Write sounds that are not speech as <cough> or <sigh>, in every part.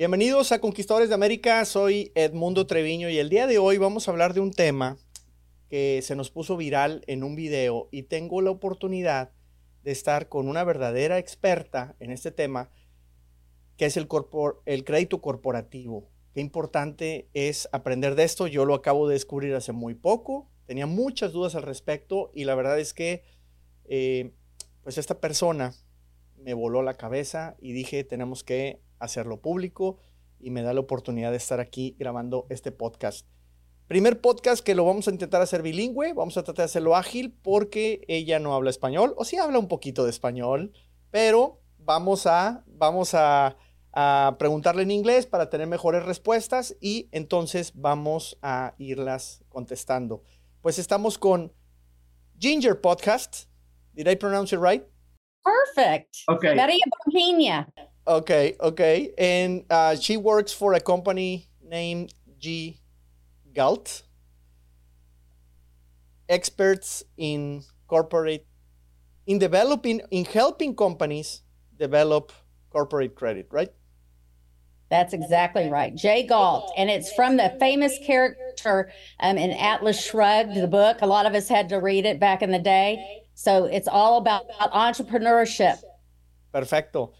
Bienvenidos a Conquistadores de América, soy Edmundo Treviño y el día de hoy vamos a hablar de un tema que se nos puso viral en un video y tengo la oportunidad de estar con una verdadera experta en este tema, que es el, crédito corporativo. Qué importante es aprender de esto. Yo lo acabo de descubrir hace muy poco. Tenía muchas dudas al respecto y la verdad es que eh, pues esta persona me voló la cabeza y dije tenemos que hacerlo público y me da la oportunidad de estar aquí grabando este podcast. Primer podcast que lo vamos a intentar hacer bilingüe, vamos a tratar de hacerlo ágil porque ella no habla español, o sí habla un poquito de español, pero vamos a, vamos a, a preguntarle en inglés para tener mejores respuestas y entonces vamos a irlas contestando. Pues estamos con Ginger Podcast. Did I pronounce it right? Perfect. Okay. Maria Bohemia. Okay, okay. And uh, she works for a company named G Galt. Experts in corporate, in developing, in helping companies develop corporate credit, right? That's exactly right. Jay Galt. And it's from the famous character um, in Atlas Shrugged, the book. A lot of us had to read it back in the day. So it's all about entrepreneurship. Perfecto.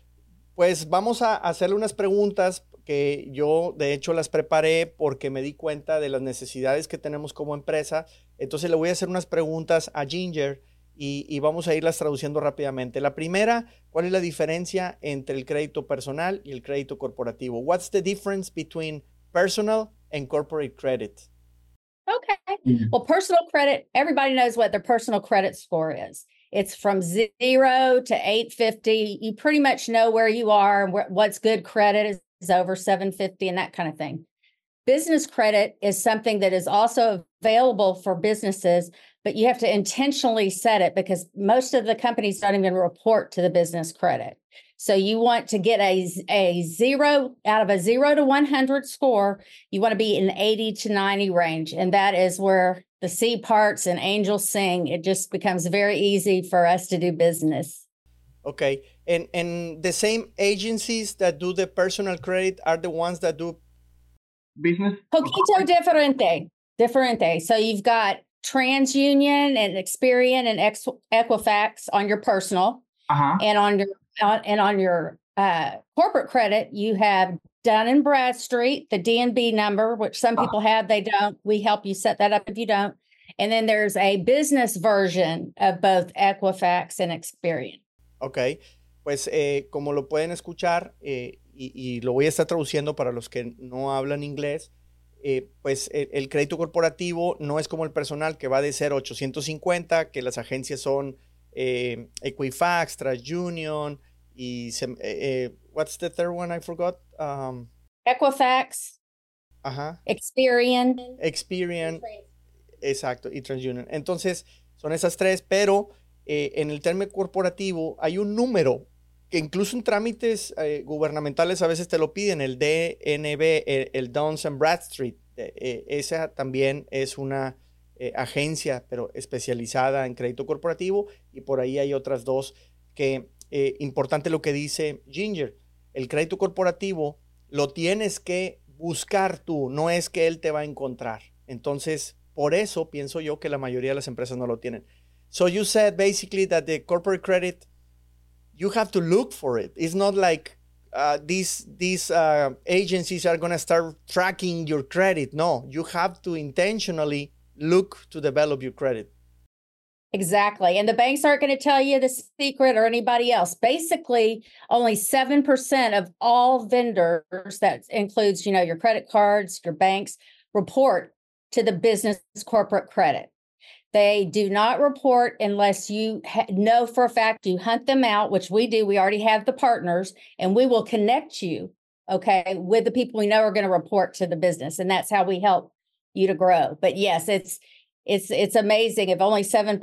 Pues vamos a hacerle unas preguntas que yo de hecho las preparé porque me di cuenta de las necesidades que tenemos como empresa. Entonces le voy a hacer unas preguntas a Ginger y, y, vamos a irlas traduciendo rápidamente. La primera, ¿cuál es la diferencia entre el crédito personal y el crédito corporativo? What's the difference between personal and corporate credit? Okay. Mm-hmm. Well, personal credit, everybody knows what their personal credit score is. It's from zero to 850. You pretty much know where you are and what's good credit is, over 750 and that kind of thing. Business credit is something that is also available for businesses, but you have to intentionally set it because most of the companies don't even report to the business credit. So you want to get a, a zero out of a zero to 100 score, you want to be in the 80 to 90 range. And that is where the C parts and angels sing. It just becomes very easy for us to do business. Okay. And, and the same agencies that do the personal credit are the ones that do business? Poquito diferente. Diferente. So you've got TransUnion and Experian and Ex- Equifax on your personal. Uh-huh. And on your and on your uh, corporate credit, you have Dun and Bradstreet, the DNB number, which some uh-huh. people have, they don't. We help you set that up if you don't. And then there's a business version of both Equifax and Experian. Ok, pues eh, como lo pueden escuchar, eh, y, y, lo voy a estar traduciendo para los que no hablan inglés, eh, pues el, el, crédito corporativo no es como el personal que va de 0 a 850, que las agencias son eh, Equifax, TransUnion, y what's the third one I forgot? Um, Equifax. Ajá. Experian. Experian. Exacto, y TransUnion. Entonces, son esas tres, pero eh, en el término corporativo hay un número que incluso en trámites eh, gubernamentales a veces te lo piden, el DNB, el, el Downs and Bradstreet. Eh, esa también es una agencia, pero especializada en crédito corporativo, y por ahí hay otras dos que eh, importante lo que dice Ginger. El crédito corporativo lo tienes que buscar tú, no es que él te va a encontrar. Entonces, por eso pienso yo que la mayoría de las empresas no lo tienen. So you said basically that the corporate credit, you have to look for it. It's not like uh, these these uh, agencies are going to start tracking your credit. No, you have to intentionally look to develop your credit. Exactly. And the banks aren't going to tell you the secret or anybody else. Basically, only 7% of all vendors that includes, you know, your credit cards, your banks report to the business corporate credit. They do not report unless you ha- know for a fact you hunt them out, which we do. We already have the partners and we will connect you, okay, with the people we know are going to report to the business. And that's how we help you to grow. But yes, it's it's it's amazing. If only 7%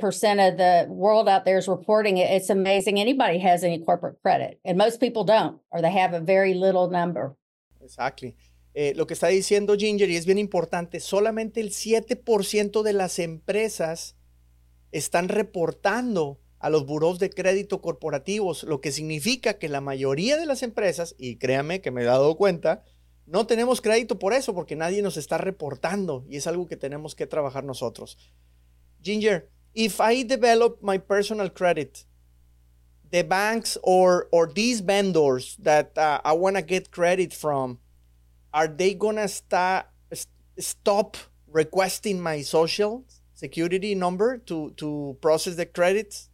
of the world out there is reporting it it's amazing anybody has any corporate credit and most people don't or they have a very little number. Exactly. Eh, lo que está diciendo Ginger y es bien importante solamente el 7% de las empresas están reportando a los buros de crédito corporativos, lo que significa que la mayoría de las empresas, y créame que me he dado cuenta, no tenemos crédito por eso, porque nadie nos está reportando y es algo que tenemos que trabajar nosotros. Ginger, if I develop my personal credit, the banks or or these vendors that uh, I want to get credit from, are they gonna sta- stop requesting my social security number to to process the credits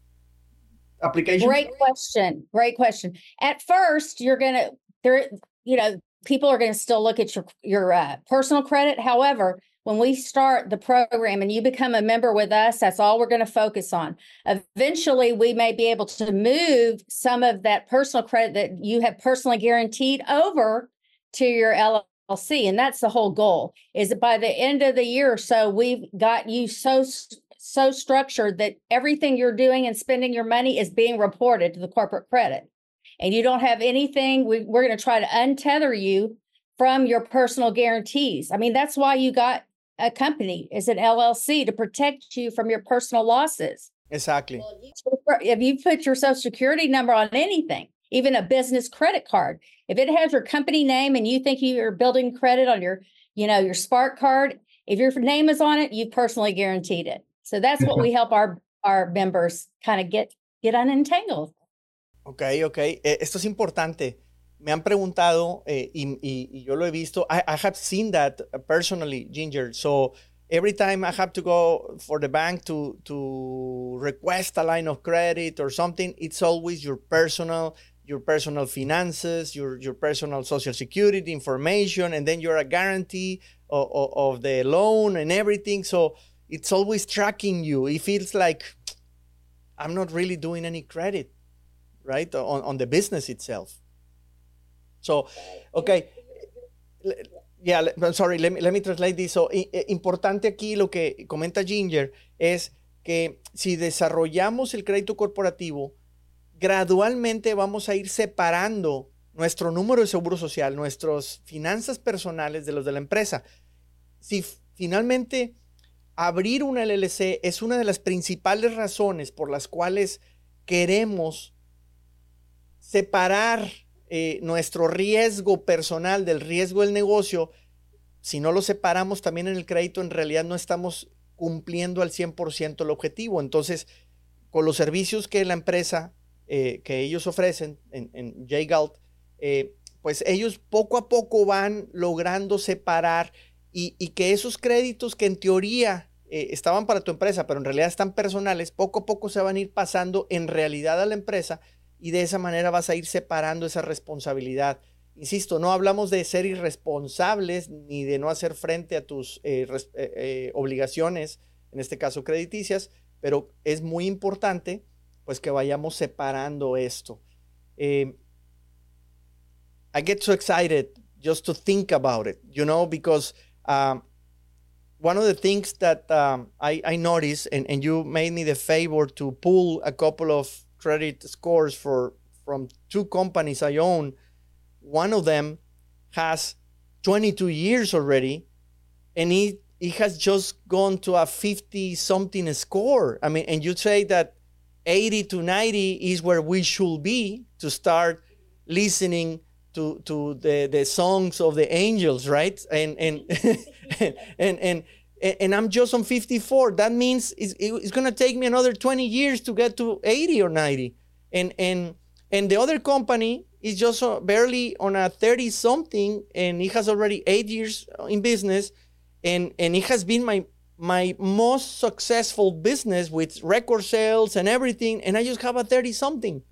application? Great question. Great question. At first, you're gonna there. You know, people are gonna still look at your your uh, personal credit. However, when we start the program and you become a member with us, that's all we're going to focus on. Eventually, we may be able to move some of that personal credit that you have personally guaranteed over to your LLC. And that's the whole goal is that by the end of the year or so, we've got you so so structured that everything you're doing and spending your money is being reported to the corporate credit. And you don't have anything, we, we're going to try to untether you from your personal guarantees. I mean, that's why you got a company is an LLC to protect you from your personal losses. Exactly. If you put your social security number on anything, even a business credit card, if it has your company name and you think you're building credit on your, you know, your Spark card, if your name is on it, you've personally guaranteed it. So that's what <laughs> we help our our members kind of get get unentangled. Okay, okay. Esto es importante. me han preguntado eh, y, y, y, yo lo he visto. I, I, have seen that personally, Ginger. So every time I have to go for the bank to to request a line of credit or something, it's always your personal your personal finances, your your personal social security information, and then you're a guarantee of, of, of the loan and everything. So it's always tracking you. It feels like I'm not really doing any credit, right, on, on the business itself. So, okay. Yeah, I'm sorry, let me, let me translate this. So, importante aquí lo que comenta Ginger es que si desarrollamos el crédito corporativo, gradualmente vamos a ir separando nuestro número de seguro social, nuestras finanzas personales de los de la empresa. Si finalmente abrir una LLC es una de las principales razones por las cuales queremos separar eh, nuestro riesgo personal del riesgo del negocio, si no lo separamos también en el crédito, en realidad no estamos cumpliendo al 100% el objetivo. Entonces, con los servicios que la empresa, eh, que ellos ofrecen en, en J-Galt, eh, pues ellos poco a poco van logrando separar y, y que esos créditos que en teoría estaban para tu empresa, pero en realidad están personales, poco a poco se van a ir pasando en realidad a la empresa y de esa manera vas a ir separando esa responsabilidad. Insisto, no hablamos de ser irresponsables ni de no hacer frente a tus eh, eh, eh, obligaciones, en este caso crediticias, pero es muy importante pues que vayamos separando esto. I get so excited just to think about it, you know, because um, one of the things that um, I, noticed, and you made me the favor to pull a couple of credit scores for from two companies I own. One of them has 22 years already, and it, he has just gone to a 50 something score. I mean, and you say that 80 to 90 is where we should be to start listening to to the the songs of the angels, right? And and <laughs> and and and I'm just on 54. That means it's, it's going to take me another 20 years to get to 80 or 90. And and and the other company is just uh, barely on a 30 something, and it has already eight years in business, and and it has been my my most successful business with record sales and everything, and I just have a 30 something.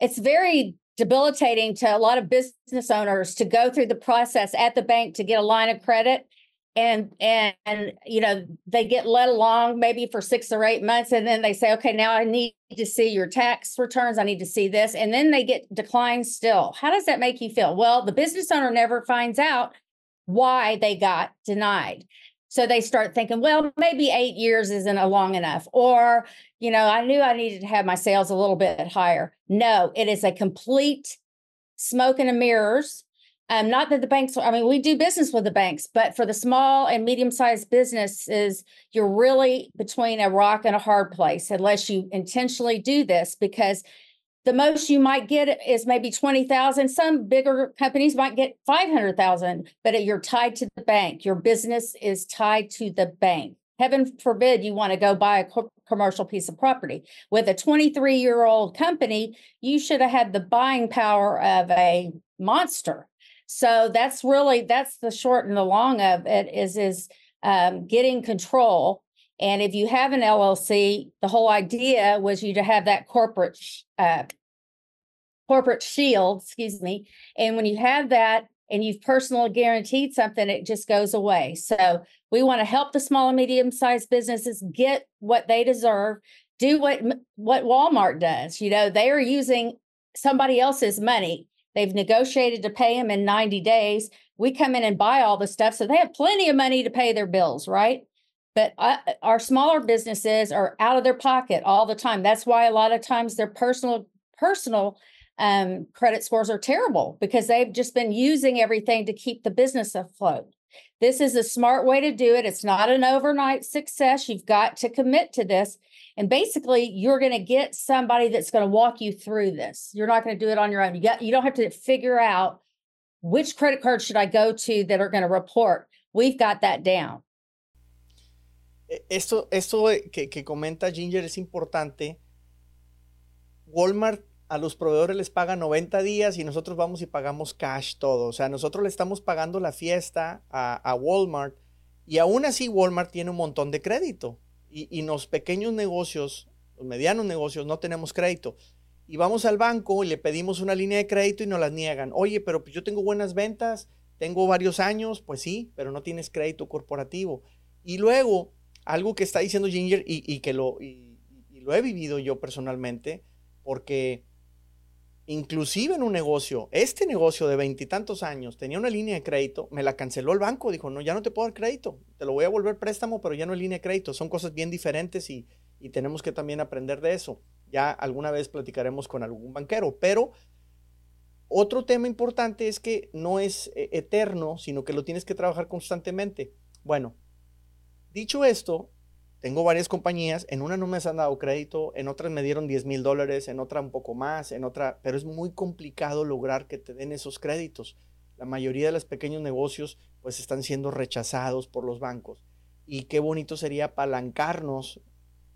It's very debilitating to a lot of business owners to go through the process at the bank to get a line of credit and and and you know they get let along maybe for six or eight months and then they say okay now i need to see your tax returns i need to see this and then they get declined still. How does that make you feel? Well the business owner never finds out why they got denied. So they start thinking well maybe eight years isn't a long enough or you know i knew i needed to have my sales a little bit higher. No it is a complete smoke and mirrors Um, not that the banks, I mean, we do business with the banks, but for the small and medium-sized businesses, you're really between a rock and a hard place unless you intentionally do this because the most you might get is maybe 20,000. Some bigger companies might get 500,000, but you're tied to the bank. Your business is tied to the bank. Heaven forbid you want to go buy a commercial piece of property. With a 23 year old company, you should have had the buying power of a monster. So that's really that's the short and the long of it is is um, getting control. And if you have an LLC, the whole idea was you to have that corporate uh, corporate shield, excuse me. And when you have that and you've personally guaranteed something, it just goes away. So we want to help the small and medium sized businesses get what they deserve. Do what what Walmart does. You know, they are using somebody else's money. They've negotiated to pay them in 90 days. We come in and buy all the stuff, so they have plenty of money to pay their bills, right? But uh, our smaller businesses are out of their pocket all the time. That's why a lot of times their personal personal um, credit scores are terrible because they've just been using everything to keep the business afloat. This is a smart way to do it. It's not an overnight success. You've got to commit to this. And basically, you're going to get somebody that's going to walk you through this. You're not going to do it on your own. You got you don't have to figure out which credit card should I go to that are going to report. We've got that down. Esto, esto que, que comenta Ginger es importante. Walmart a los proveedores les paga 90 días y nosotros vamos y pagamos cash todo. O sea, nosotros le estamos pagando la fiesta a, Walmart y aún así Walmart tiene un montón de crédito. Y, y los pequeños negocios, los medianos negocios, no tenemos crédito. Y vamos al banco y le pedimos una línea de crédito y nos las niegan. Oye, pero pues yo tengo buenas ventas, tengo varios años, pues sí, pero no tienes crédito corporativo. Y luego, algo que está diciendo Ginger y, que lo he vivido yo personalmente, porque Inclusive en un negocio, este negocio de veintitantos años tenía una línea de crédito, me la canceló el banco, dijo, no, ya no te puedo dar crédito, te lo voy a volver préstamo, pero ya no es línea de crédito, son cosas bien diferentes y, y tenemos que también aprender de eso. Ya alguna vez platicaremos con algún banquero, pero otro tema importante es que no es eh, eterno, sino que lo tienes que trabajar constantemente. Bueno, dicho esto, tengo varias compañías, en una no me han dado crédito, en otras me dieron 10 mil dólares, en otra un poco más, en otra, pero es muy complicado lograr que te den esos créditos. La mayoría de los pequeños negocios pues están siendo rechazados por los bancos. Y qué bonito sería apalancarnos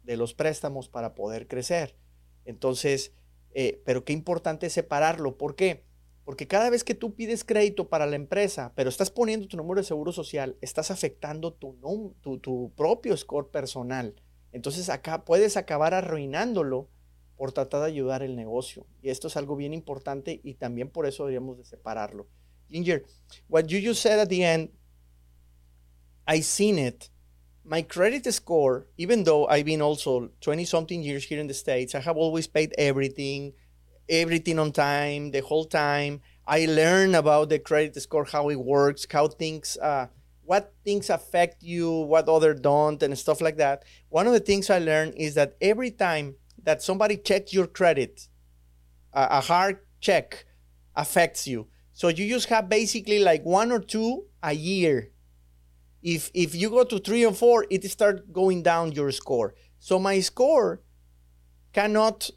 de los préstamos para poder crecer. Entonces, eh, pero qué importante separarlo. ¿Por qué? Porque cada vez que tú pides crédito para la empresa, pero estás poniendo tu número de seguro social, estás afectando tu, tu, tu propio score personal. Entonces acá puedes acabar arruinándolo por tratar de ayudar el negocio. Y esto es algo bien importante y también por eso deberíamos de separarlo. Ginger, what you just said at the end, I seen it. My credit score, even though I've been also 20 something years here in the States, I have always paid everything. Everything on time the whole time. I learn about the credit score, how it works, how things, uh, what things affect you, what other don't, and stuff like that. One of the things I learned is that every time that somebody checks your credit, a hard check affects you. So you just have basically like one or two a year. If if you go to three or four, it starts going down your score. So my score cannot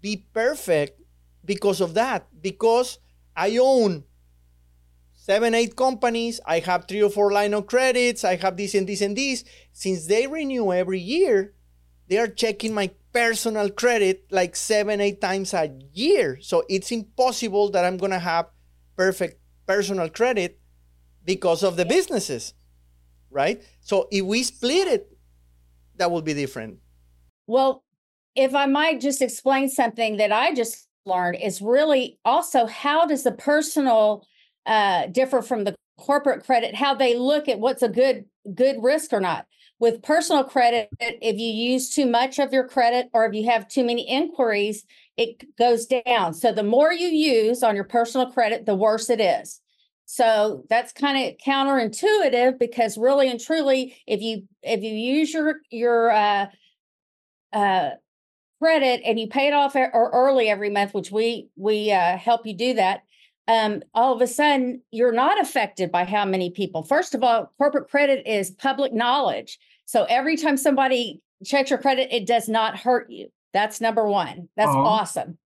be perfect because of that. Because I own seven, eight companies. I have three or four line of credits. I have this and this and this. Since they renew every year, they are checking my personal credit like seven, eight times a year. So it's impossible that I'm to have perfect personal credit because of the businesses, right? So if we split it, that will be different. Well, if I might just explain something that I just learned is really also how does the personal uh, differ from the corporate credit? How they look at what's a good good risk or not. With personal credit, if you use too much of your credit or if you have too many inquiries, it goes down. So the more you use on your personal credit, the worse it is. So that's kind of counterintuitive because really and truly, if you if you use your your uh, uh, credit and you pay it off or early every month, which we we uh, help you do that, um, all of a sudden you're not affected by how many people. First of all, corporate credit is public knowledge. So every time somebody checks your credit, it does not hurt you. That's number one. That's uh-huh. awesome.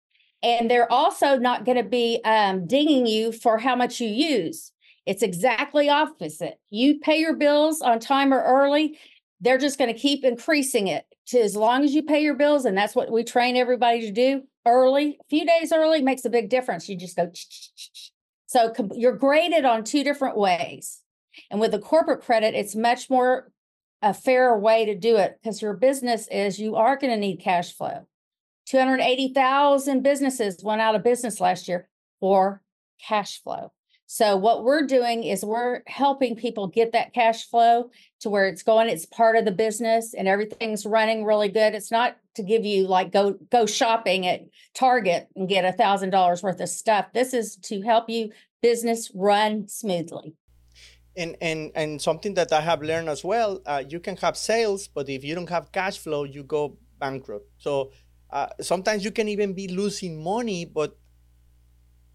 And they're also not going to be um, dinging you for how much you use. It's exactly opposite. You pay your bills on time or early, they're just going to keep increasing it to as long as you pay your bills. And that's what we train everybody to do early. A few days early makes a big difference. You just go. So you're graded on two different ways. And with the corporate credit, it's much more a fairer way to do it because your business is you are going to need cash flow. 280,000 businesses went out of business last year for cash flow. So what we're doing is we're helping people get that cash flow to where it's going, it's part of the business and everything's running really good. It's not to give you like go go shopping at Target and get a thousand dollars worth of stuff. This is to help you business run smoothly. And and and something that I have learned as well, uh, you can have sales, but if you don't have cash flow, you go bankrupt. So uh, sometimes you can even be losing money, but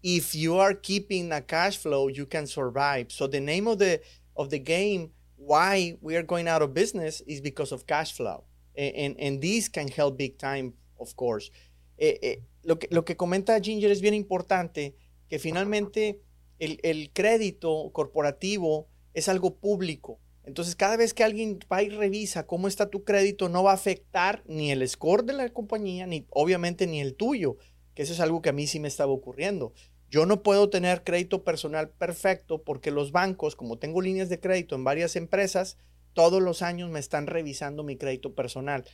if you are keeping a cash flow, you can survive. So the name of the of the game, why we are going out of business, is because of cash flow, and and, and this can help big time, of course. Eh, eh, lo, que, lo que comenta Ginger es bien importante, que finalmente el, el crédito corporativo es algo público. Entonces, cada vez que alguien va y revisa cómo está tu crédito, no va a afectar ni el score de la compañía, ni obviamente ni el tuyo que eso es algo que a mí sí me estaba ocurriendo. Yo no puedo tener crédito personal perfecto porque los bancos, como tengo líneas de crédito en varias empresas, todos los años me están revisando mi crédito personal.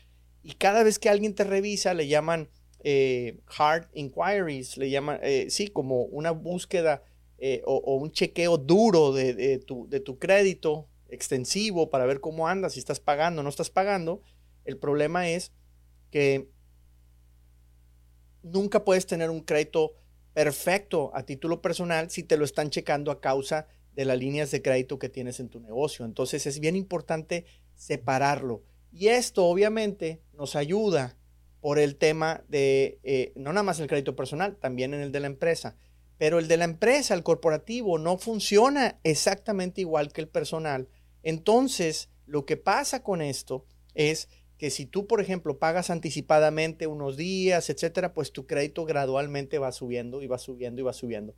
Y cada vez que alguien te revisa, le llaman eh, hard inquiries, le llaman, eh, sí, como una búsqueda eh, o, un chequeo duro de, tu, de tu crédito extensivo para ver cómo andas, si estás pagando o no estás pagando. El problema es que nunca puedes tener un crédito perfecto a título personal si te lo están checando a causa de las líneas de crédito que tienes en tu negocio. Entonces es bien importante separarlo. Y esto obviamente nos ayuda por el tema de, eh, no nada más el crédito personal, también en el de la empresa. Pero el de la empresa, el corporativo, no funciona exactamente igual que el personal. Entonces, lo que pasa con esto es que si tú, por ejemplo, pagas anticipadamente unos días, etcétera, pues tu crédito gradualmente va subiendo y va subiendo y va subiendo.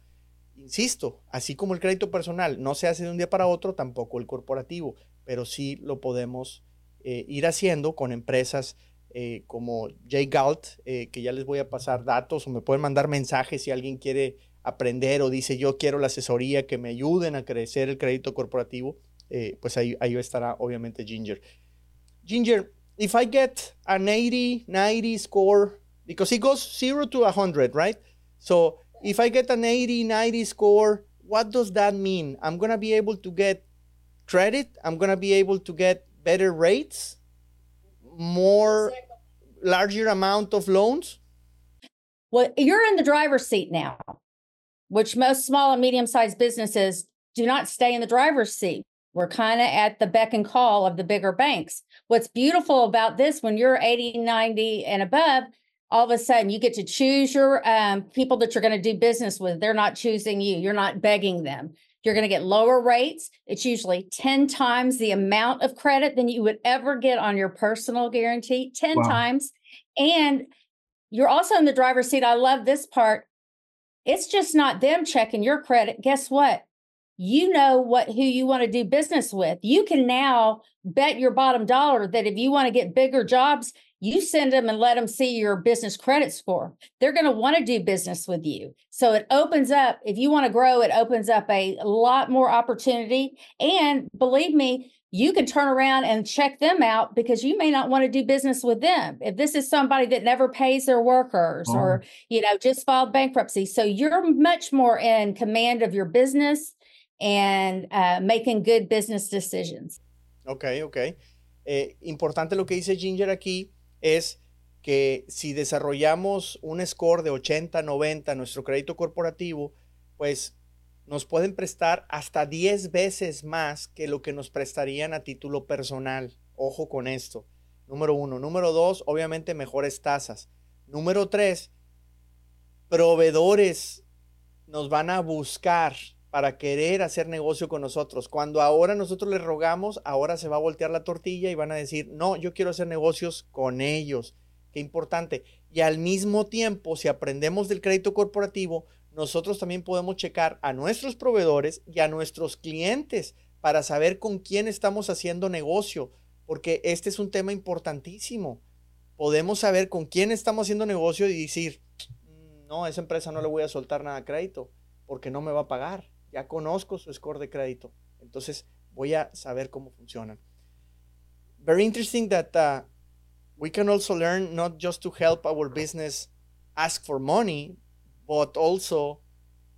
Insisto, así como el crédito personal no se hace de un día para otro, tampoco el corporativo, pero sí lo podemos eh, ir haciendo con empresas eh, como J. Galt, eh, que ya les voy a pasar datos o me pueden mandar mensajes si alguien quiere aprender o dice yo quiero la asesoría que me ayuden a crecer el crédito corporativo, pues ahí, ahí estará obviamente Ginger. Ginger, if I get an 80, 90 score, because it goes 0 to 100, right? So if I get an 80, 90 score, what does that mean? I'm going to be able to get credit. I'm going to be able to get better rates, more, larger amount of loans. Well, you're in the driver's seat now, which most small and medium sized businesses do not stay in the driver's seat. We're kind of at the beck and call of the bigger banks. What's beautiful about this, when you're 80, 90 and above, all of a sudden you get to choose your um, people that you're going to do business with. They're not choosing you, you're not begging them. You're going to get lower rates. It's usually 10 times the amount of credit than you would ever get on your personal guarantee, 10 wow. times. And you're also in the driver's seat. I love this part. It's just not them checking your credit. Guess what? You know what who you want to do business with. You can now bet your bottom dollar that if you want to get bigger jobs, you send them and let them see your business credit score. They're going to want to do business with you. So it opens up, if you want to grow, it opens up a lot more opportunity. And believe me, you can turn around and check them out because you may not want to do business with them. If this is somebody that never pays their workers oh. or, you know, just filed bankruptcy. So you're much more in command of your business and uh, making good business decisions. Ok, ok. Eh, importante lo que dice Ginger aquí es que si desarrollamos un score de 80, 90 nuestro crédito corporativo, pues nos pueden prestar hasta 10 veces más que lo que nos prestarían a título personal. Ojo con esto. Número uno. Número dos, obviamente mejores tasas. Número tres, proveedores nos van a buscar para querer hacer negocio con nosotros. Cuando ahora nosotros les rogamos, ahora se va a voltear la tortilla y van a decir, no, yo quiero hacer negocios con ellos. Qué importante. Y al mismo tiempo, si aprendemos del crédito corporativo, nosotros también podemos checar a nuestros proveedores y a nuestros clientes para saber con quién estamos haciendo negocio, porque este es un tema importantísimo. Podemos saber con quién estamos haciendo negocio y decir, mm, no, esa empresa no le voy a soltar nada de crédito porque no me va a pagar. Ya conozco su score de crédito. Entonces voy a saber cómo funcionan. Very interesting that uh, we can also learn not just to help our business ask for money, but also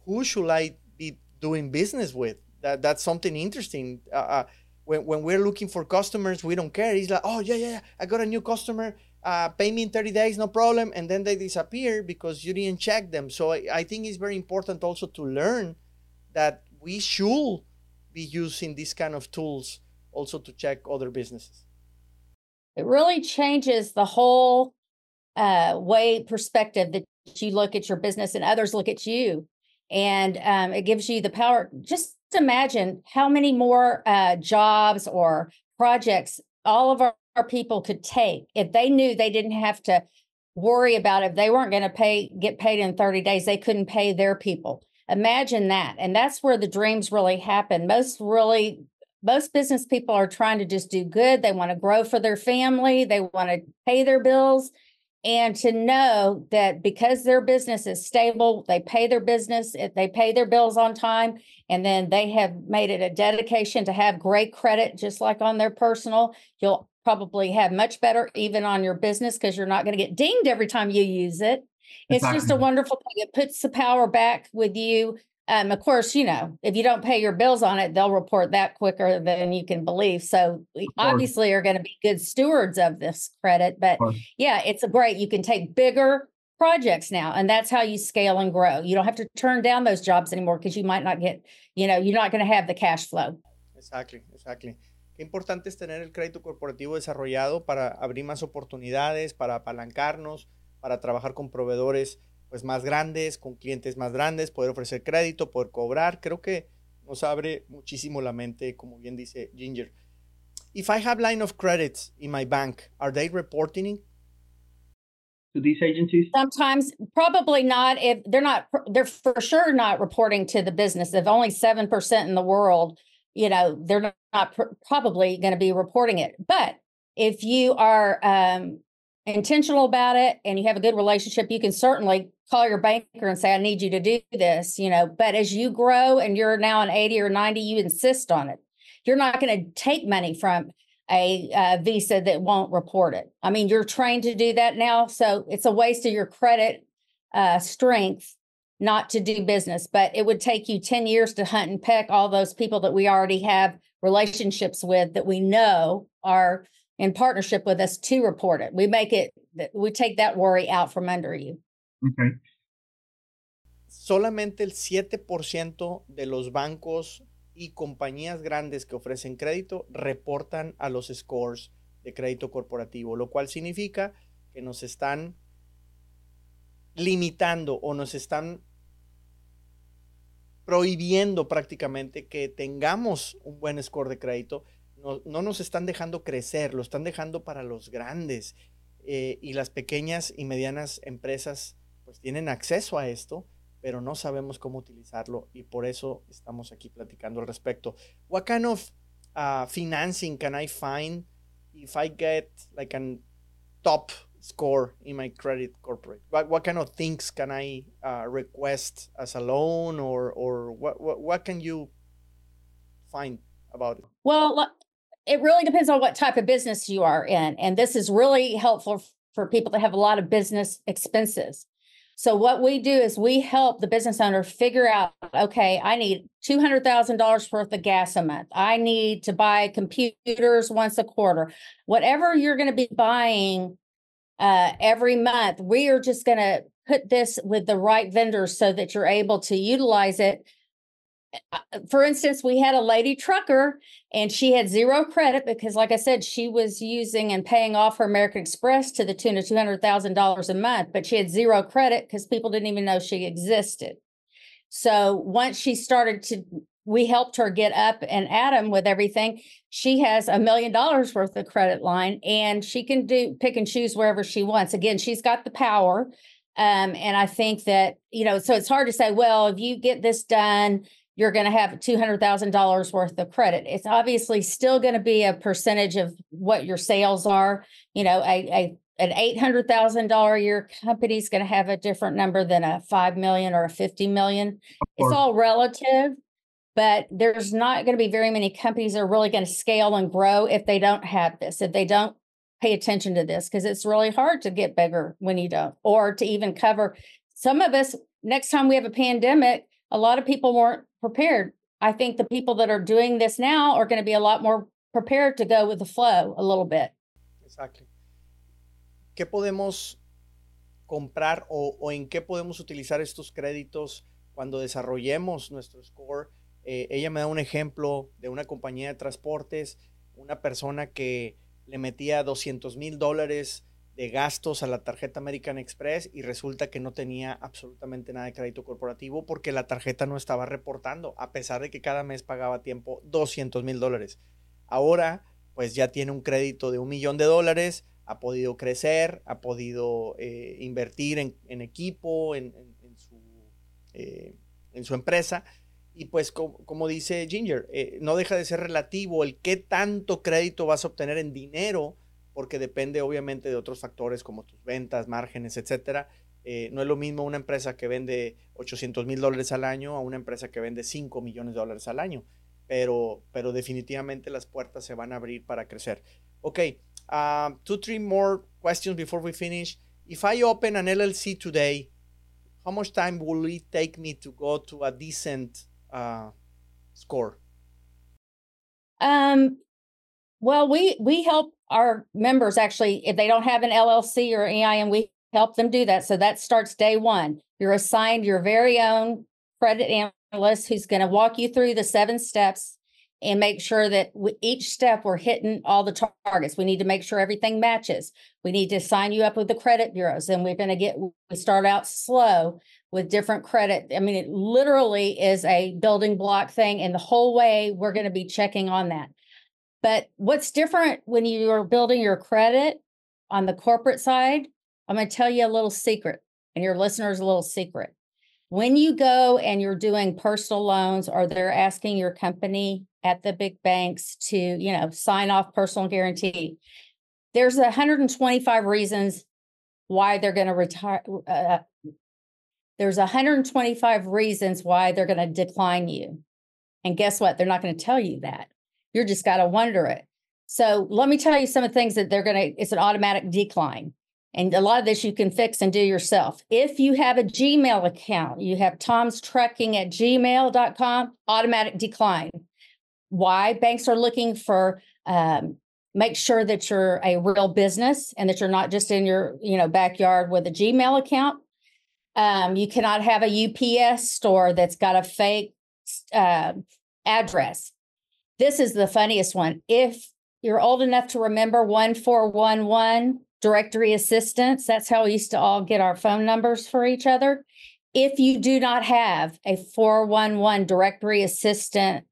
who should I be doing business with? That that's something interesting. Uh, uh, when when we're looking for customers, we don't care. It's like, oh yeah, yeah, yeah. I got a new customer. Uh, pay me in 30 days, no problem. And then they disappear because you didn't check them. So I, I think it's very important also to learn that we should be using these kind of tools also to check other businesses. It really changes the whole uh, way perspective that you look at your business and others look at you. And um, it gives you the power. Just imagine how many more uh, jobs or projects all of our, our people could take if they knew they didn't have to worry about if they weren't going to pay get paid in 30 days they couldn't pay their people imagine that and that's where the dreams really happen. Most really most business people are trying to just do good. They want to grow for their family. They want to pay their bills. And to know that because their business is stable they pay their business eh, they pay their bills on time and then they have made it a dedication to have great credit just like on their personal you'll probably have much better even on your business because you're not going to get dinged every time you use it it's exactly. just a wonderful thing it puts the power back with you um, of course, you know, if you don't pay your bills on it, they'll report that quicker than you can believe. So we obviously are going to be good stewards of this credit. But yeah, it's a great, you can take bigger projects now, and that's how you scale and grow. You don't have to turn down those jobs anymore because you might not get, you know, you're not going to have the cash flow. Exactly, exactly. Qué importante es tener el crédito corporativo desarrollado para abrir más oportunidades, para apalancarnos, para trabajar con proveedores pues más grandes, con clientes más grandes, poder ofrecer crédito, poder cobrar. Creo que nos abre muchísimo la mente, como bien dice Ginger. If I have line of credits in my bank, are they reporting to these agencies? Sometimes, probably not. If they're not, they're for sure not reporting to the business. If only seven percent in the world, you know, they're not pr- probably going to be reporting it. But if you are um, intentional about it and you have a good relationship, you can certainly call your banker and say, I need you to do this, you know. But as you grow and you're now an 80 or 90, you insist on it. You're not going to take money from a, a visa that won't report it. I mean, you're trained to do that now. So it's a waste of your credit uh, strength not to do business. But it would take you 10 years to hunt and peck all those people that we already have relationships with that we know are in partnership with us to report it. We make it, we take that worry out from under you. Okay. Solamente el 7% de los bancos y compañías grandes que ofrecen crédito reportan a los scores de crédito corporativo, lo cual significa que nos están limitando o nos están prohibiendo prácticamente que tengamos un buen score de crédito no, no, nos están dejando crecer, lo están dejando para los grandes. Eh, y las pequeñas y medianas empresas pues tienen acceso a esto, pero no sabemos cómo utilizarlo y por eso estamos aquí platicando al respecto. What kind of uh, financing can I find if I get like a top score in my credit corporate? What, what kind of things can I uh, request as a loan or, or what, what, can you find about it? It really depends on what type of business you are in. And this is really helpful for people that have a lot of business expenses. So what we do is we help the business owner figure out, okay, I need $200,000 worth of gas a month. I need to buy computers once a quarter. Whatever you're going to be buying uh, every month, we are just going to put this with the right vendors so that you're able to utilize it for instance, we had a lady trucker and she had zero credit because, like I said, she was using and paying off her American Express to the tune of $200,000 a month, but she had zero credit because people didn't even know she existed. So once she started to, we helped her get up and Adam with everything. She has a million dollars worth of credit line and she can do pick and choose wherever she wants. Again, she's got the power. Um, and I think that, you know, so it's hard to say, well, if you get this done, you're going to have $200,000 worth of credit. It's obviously still going to be a percentage of what your sales are. You know, a, a an $800,000 a year company is going to have a different number than a 5 million or a 50 million. It's all relative, but there's not going to be very many companies that are really going to scale and grow if they don't have this, if they don't pay attention to this, because it's really hard to get bigger when you don't, or to even cover. Some of us, next time we have a pandemic, a lot of people weren't prepared. I think the people that are doing this now are going to be a lot more prepared to go with the flow a little bit. Exactly. ¿Qué podemos comprar o, o en qué podemos utilizar estos créditos cuando desarrollemos nuestro score? Eh, ella me da un ejemplo de una compañía de transportes, una persona que le metía 200 mil dólares de gastos a la tarjeta American Express y resulta que no tenía absolutamente nada de crédito corporativo porque la tarjeta no estaba reportando, a pesar de que cada mes pagaba tiempo 200 mil dólares. Ahora, pues ya tiene un crédito de un millón de dólares, ha podido crecer, ha podido eh, invertir en, equipo, en, su, eh, en, su, empresa. Y pues como, dice Ginger, eh, no deja de ser relativo el qué tanto crédito vas a obtener en dinero porque depende obviamente de otros factores como tus ventas, márgenes, etcétera. Eh, no es lo mismo una empresa que vende 800 mil dólares al año a una empresa que vende 5 millones de dólares al año, pero, pero definitivamente las puertas se van a abrir para crecer. Ok, uh, two, three more questions before we finish. If I open an LLC today, how much time will it take me to go to a decent uh, score? Um, well, we we help our members actually, if they don't have an LLC or EIN, we help them do that. So that starts day one. You're assigned your very own credit analyst who's going to walk you through the seven steps and make sure that with each step we're hitting all the targets. We need to make sure everything matches. We need to sign you up with the credit bureaus, and we're going to get. We start out slow with different credit. I mean, it literally is a building block thing, and the whole way we're going to be checking on that. But what's different when you're building your credit on the corporate side? I'm going to tell you a little secret, and your listeners a little secret. When you go and you're doing personal loans, or they're asking your company at the big banks to, you know, sign off personal guarantee, there's 125 reasons why they're going to retire. Uh, there's 125 reasons why they're going to decline you. And guess what? They're not going to tell you that. You're just got to wonder it. So let me tell you some of the things that they're going to, it's an automatic decline. And a lot of this you can fix and do yourself. If you have a Gmail account, you have Tom's trucking at gmail.com, automatic decline. Why? Banks are looking for, um, make sure that you're a real business and that you're not just in your, you know, backyard with a Gmail account. Um, you cannot have a UPS store that's got a fake uh, address. This is the funniest one. If you're old enough to remember 1411 directory assistance, that's how we used to all get our phone numbers for each other. If you do not have a 411 directory assistant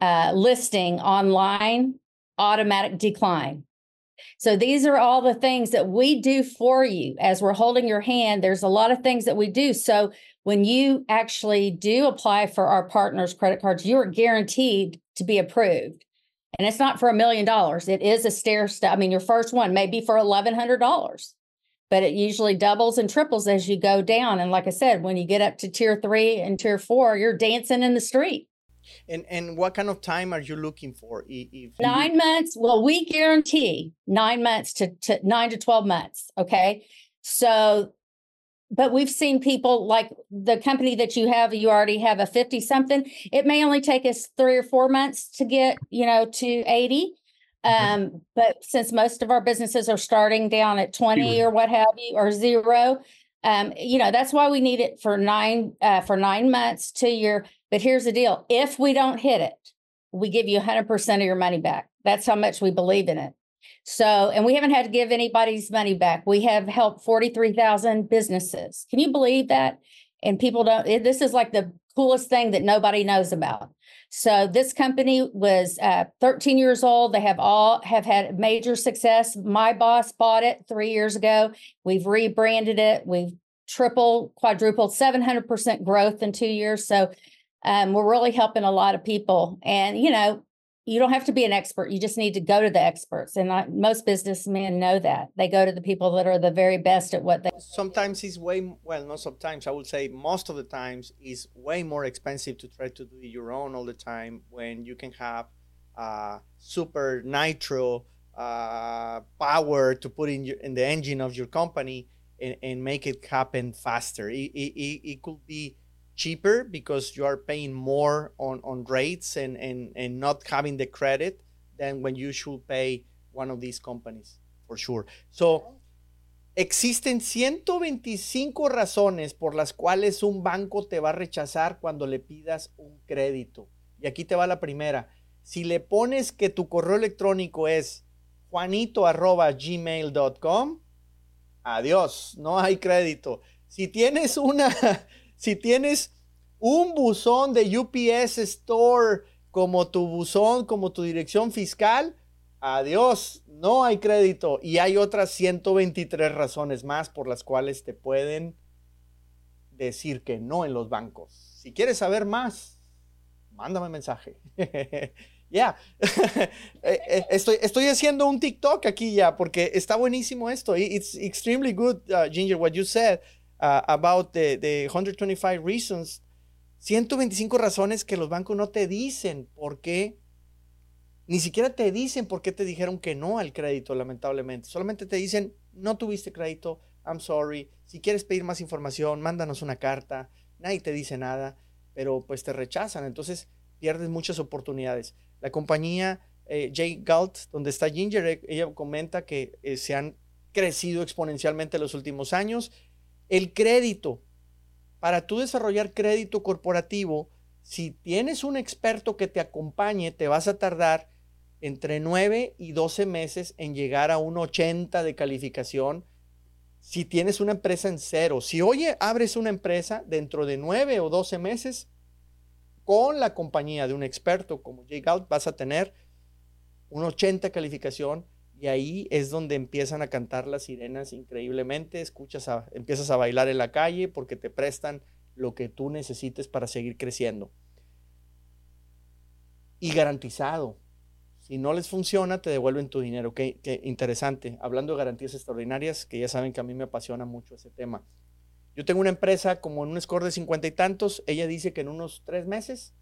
uh, listing online, automatic decline. So these are all the things that we do for you as we're holding your hand. There's a lot of things that we do. So when you actually do apply for our partners' credit cards, you are guaranteed to be approved. And it's not for a million dollars. It is a stair step. I mean, your first one may be for eleven hundred dollars, but it usually doubles and triples as you go down. And like I said, when you get up to tier three and tier four, you're dancing in the street. And and what kind of time are you looking for? If nine you... months. Well, we guarantee nine months to, to nine to twelve months. Okay, so but we've seen people like the company that you have you already have a 50 something it may only take us three or four months to get you know to 80 mm-hmm. um, but since most of our businesses are starting down at 20 or what have you or zero um, you know that's why we need it for nine uh, for nine months to your but here's the deal if we don't hit it we give you 100% of your money back. That's how much we believe in it so, and we haven't had to give anybody's money back. We have helped 43,000 businesses. Can you believe that? And people don't, this is like the coolest thing that nobody knows about. So this company was uh, 13 years old. They have all have had major success. My boss bought it three years ago. We've rebranded it. We've triple, quadrupled, 700% growth in two years. So um, we're really helping a lot of people. And, you know, you don't have to be an expert. You just need to go to the experts. And I, most businessmen know that. They go to the people that are the very best at what they Sometimes it's way, well, not sometimes, I would say most of the times is way more expensive to try to do your own all the time when you can have uh, super nitro uh, power to put in, your, in the engine of your company and, and make it happen faster. It, it, it could be cheaper because you are paying more on, on rates and, and, and not having the credit than when you should pay one of these companies, for sure. So, existen 125 razones por las cuales un banco te va a rechazar cuando le pidas un crédito. Y aquí te va la primera. Si le pones que tu correo electrónico es juanito.gmail.com, adiós, no hay crédito. Si tienes una si tienes un buzón de UPS Store como tu buzón, como tu dirección fiscal, adiós, no hay crédito. Y hay otras 123 razones más por las cuales te pueden decir que no en los bancos. Si quieres saber más, mándame mensaje. <laughs> Ya, <laughs> eh, eh, estoy, haciendo un TikTok aquí ya porque está buenísimo esto. It's extremely good, uh, Ginger, what you said. Uh, about the, the 125 reasons, 125 razones que los bancos no te dicen por qué, ni siquiera te dicen por qué te dijeron que no al crédito, lamentablemente. Solamente te dicen, no tuviste crédito, I'm sorry. Si quieres pedir más información, mándanos una carta. Nadie te dice nada, pero pues te rechazan. Entonces pierdes muchas oportunidades. La compañía eh, Jay Galt, donde está Ginger, ella comenta que eh, se han crecido exponencialmente en los últimos años el crédito. Para tú desarrollar crédito corporativo, si tienes un experto que te acompañe, te vas a tardar entre 9 y 12 meses en llegar a un 80 de calificación. Si tienes una empresa en cero, si hoy abres una empresa dentro de 9 o 12 meses, con la compañía de un experto como J. Galt, vas a tener un 80 calificación y ahí es donde empiezan a cantar las sirenas increíblemente, escuchas empiezas a bailar en la calle porque te prestan lo que tú necesites para seguir creciendo. Y garantizado. Si no les funciona, te devuelven tu dinero. Qué, qué interesante. Hablando de garantías extraordinarias, que ya saben que a mí me apasiona mucho ese tema. Yo tengo una empresa como en un score de cincuenta y tantos. Ella dice que en unos tres meses,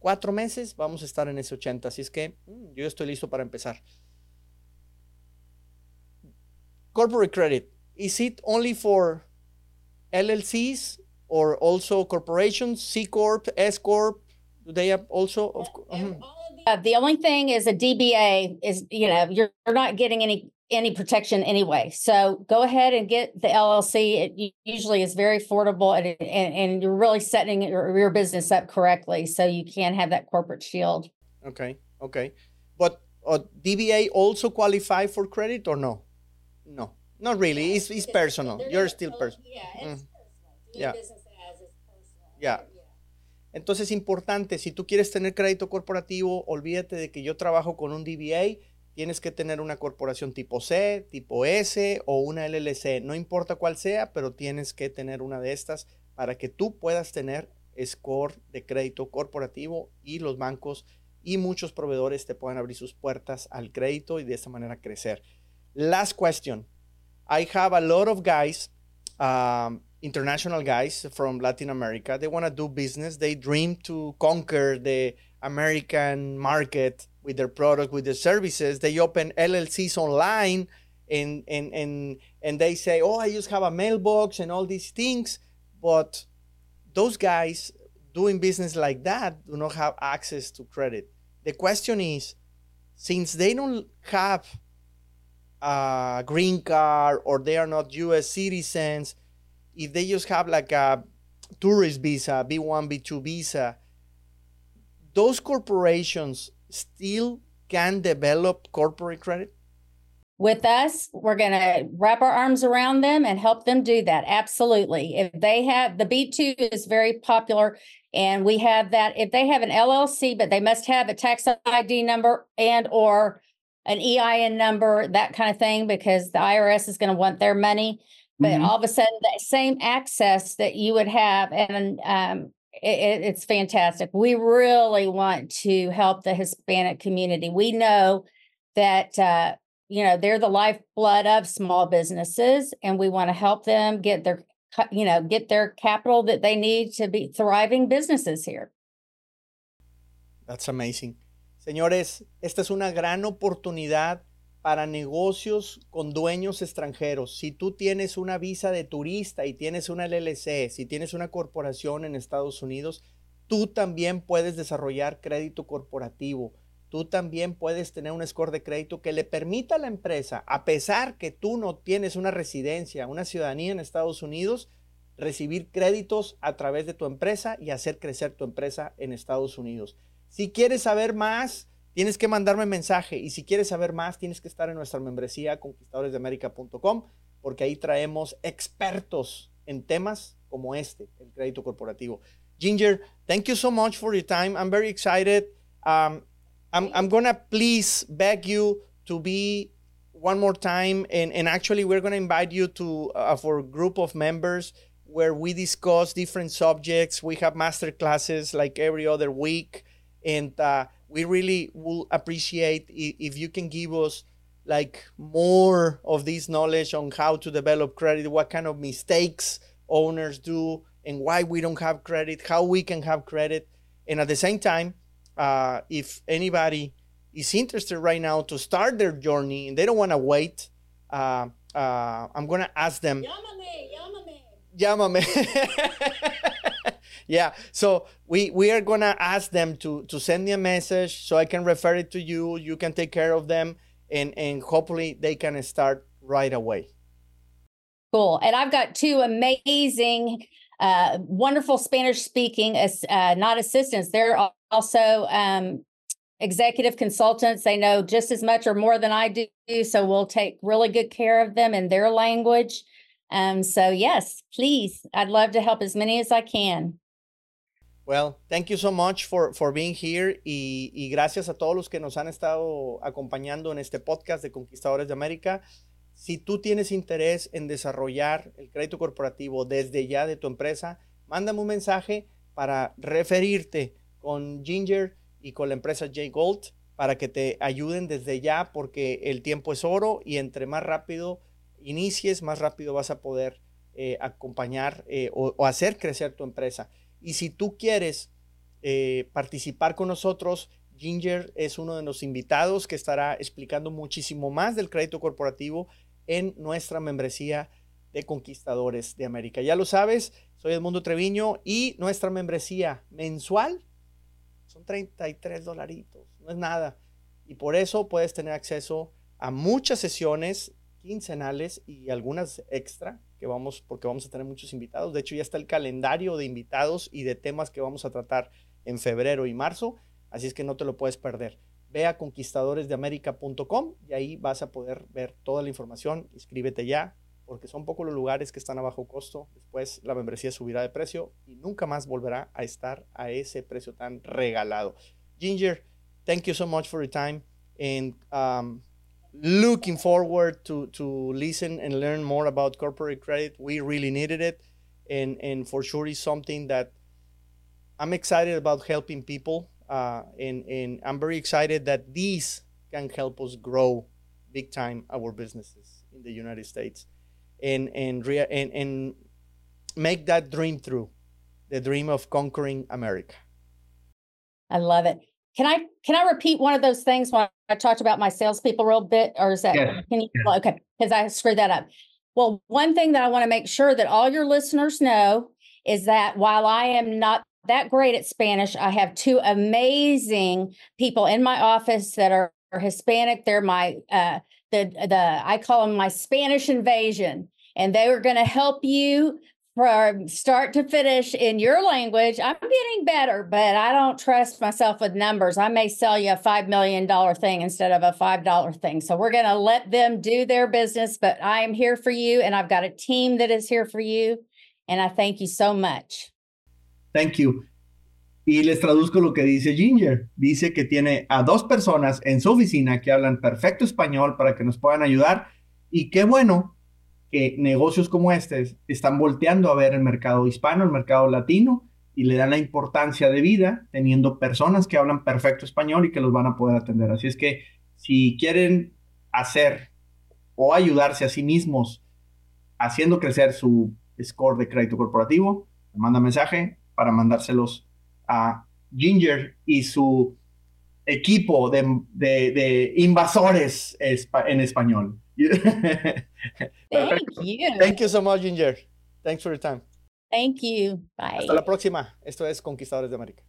cuatro meses, vamos a estar en ese 80. Así es que mm, yo estoy listo para empezar. Corporate credit, is it only for LLCs or also corporations, C Corp, S Corp? Do they have also? Of, uh-huh. Uh, the only thing is a DBA is, you know, you're, you're not getting any any protection anyway. So go ahead and get the LLC. It usually is very affordable and, and, and you're really setting your, your business up correctly so you can have that corporate shield. Okay. Okay. But uh, DBA also qualify for credit or no? No, not really. It's, it's personal. You're still personal. Yeah, it's Mm. personal. Yeah. business as is personal. Yeah. Entonces, importante, si tú quieres tener crédito corporativo, olvídate de que yo trabajo con un DBA, tienes que tener una corporación tipo C, tipo S o una LLC. No importa cuál sea, pero tienes que tener una de estas para que tú puedas tener score de crédito corporativo y los bancos y muchos proveedores te puedan abrir sus puertas al crédito y de esta manera crecer. Last question. I have a lot of guys, um, international guys from Latin America. They want to do business. They dream to conquer the American market with their product, with their services. They open LLCs online and, and, and, and they say, oh, I just have a mailbox and all these things. But those guys doing business like that do not have access to credit. The question is, since they don't have a green card or they are not US citizens, if they just have like a tourist visa, B1, B2 visa, those corporations still can develop corporate credit? with us, we're going to wrap our arms around them and help them do that. Absolutely. If they have the B2 is very popular and we have that if they have an LLC but they must have a tax ID number and or an EIN number, that kind of thing because the IRS is going to want their money. But mm-hmm. all of a sudden, that same access that you would have, and um, it, it's fantastic. We really want to help the Hispanic community. We know that uh, you know they're the lifeblood of small businesses, and we want to help them get their you know get their capital that they need to be thriving businesses here. That's amazing. Señores, esta es una gran oportunidad para negocios con dueños extranjeros. Si tú tienes una visa de turista y tienes una LLC, si tienes una corporación en Estados Unidos, tú también puedes desarrollar crédito corporativo. Tú también puedes tener un score de crédito que le permita a la empresa, a pesar que tú no tienes una residencia, una ciudadanía en Estados Unidos, recibir créditos a través de tu empresa y hacer crecer tu empresa en Estados Unidos. Si quieres saber más, tienes que mandarme mensaje y si quieres saber más, tienes que estar en nuestra membresía conquistadoresdeamerica.com porque ahí traemos expertos en temas como este, el crédito corporativo. Ginger, thank you so much for your time. I'm very excited. Um, I'm, I'm going to please beg you to be one more time. And, and actually, we're going to invite you to uh, for a group of members where we discuss different subjects. We have master classes like every other week. And uh, we really will appreciate if you can give us like more of this knowledge on how to develop credit, what kind of mistakes owners do, and why we don't have credit, how we can have credit. And at the same time, uh, if anybody is interested right now to start their journey and they don't want to wait, uh, uh, I'm going to ask them. Llámame, llámame. <laughs> yeah. So we we are gonna ask them to to send me a message so I can refer it to you. You can take care of them, and and hopefully they can start right away. Cool. And I've got two amazing, uh, wonderful Spanish speaking, uh, not assistants. They're also um, executive consultants. They know just as much or more than I do. So we'll take really good care of them in their language. Um, so yes, please, I'd love to help as many as I can. Well, thank you so much for, for being here y, y, gracias a todos los que nos han estado acompañando en este podcast de Conquistadores de América. Si tú tienes interés en desarrollar el crédito corporativo desde ya de tu empresa, mándame un mensaje para referirte con Ginger y con la empresa J Gold para que te ayuden desde ya porque el tiempo es oro y entre más rápido inicies, más rápido vas a poder eh, acompañar eh, o, o hacer crecer tu empresa. Y si tú quieres eh, participar con nosotros, Ginger es uno de los invitados que estará explicando muchísimo más del crédito corporativo en nuestra membresía de Conquistadores de América. Ya lo sabes, soy Edmundo Treviño y nuestra membresía mensual son 33 dolaritos, no es nada. Y por eso puedes tener acceso a muchas sesiones quincenales y algunas extra que vamos, porque vamos a tener muchos invitados. De hecho, ya está el calendario de invitados y de temas que vamos a tratar en febrero y marzo, así es que no te lo puedes perder. Ve a conquistadoresdeamerica.com y ahí vas a poder ver toda la información. Inscríbete ya, porque son pocos los lugares que están a bajo costo. Después la membresía subirá de precio y nunca más volverá a estar a ese precio tan regalado. Ginger, thank you so much for your time. And um, looking forward to to listen and learn more about corporate credit. We really needed it, and and for sure is something that I'm excited about helping people, uh, and and I'm very excited that these can help us grow big time our businesses in the United States, and and rea- and and make that dream true, the dream of conquering America. I love it. Can I can I repeat one of those things when I talked about my salespeople real bit, or is that yeah. can you yeah. okay? Because I screwed that up. Well, one thing that I want to make sure that all your listeners know is that while I am not that great at Spanish, I have two amazing people in my office that are, are Hispanic. They're my uh, the the I call them my Spanish invasion, and they are going to help you from start to finish in your language. I'm getting better, but I don't trust myself with numbers. I may sell you a $5 million thing instead of a $5 thing. So we're going to let them do their business, but I am here for you and I've got a team that is here for you. And I thank you so much. Thank you. Y les traduzco lo que dice Ginger. Dice que tiene a dos personas en su oficina que hablan perfecto español para que nos puedan ayudar. Y qué bueno negocios como este están volteando a ver el mercado hispano, el mercado latino, y le dan la importancia de vida teniendo personas que hablan perfecto español y que los van a poder atender. Así es que si quieren hacer o ayudarse a sí mismos haciendo crecer su score de crédito corporativo, manda mensaje para mandárselos a Ginger y su equipo de invasores en español. <laughs> Thank you. Thank you so much, Ginger. Thanks for your time. Thank you. Bye. Hasta la próxima. Esto es Conquistadores de América.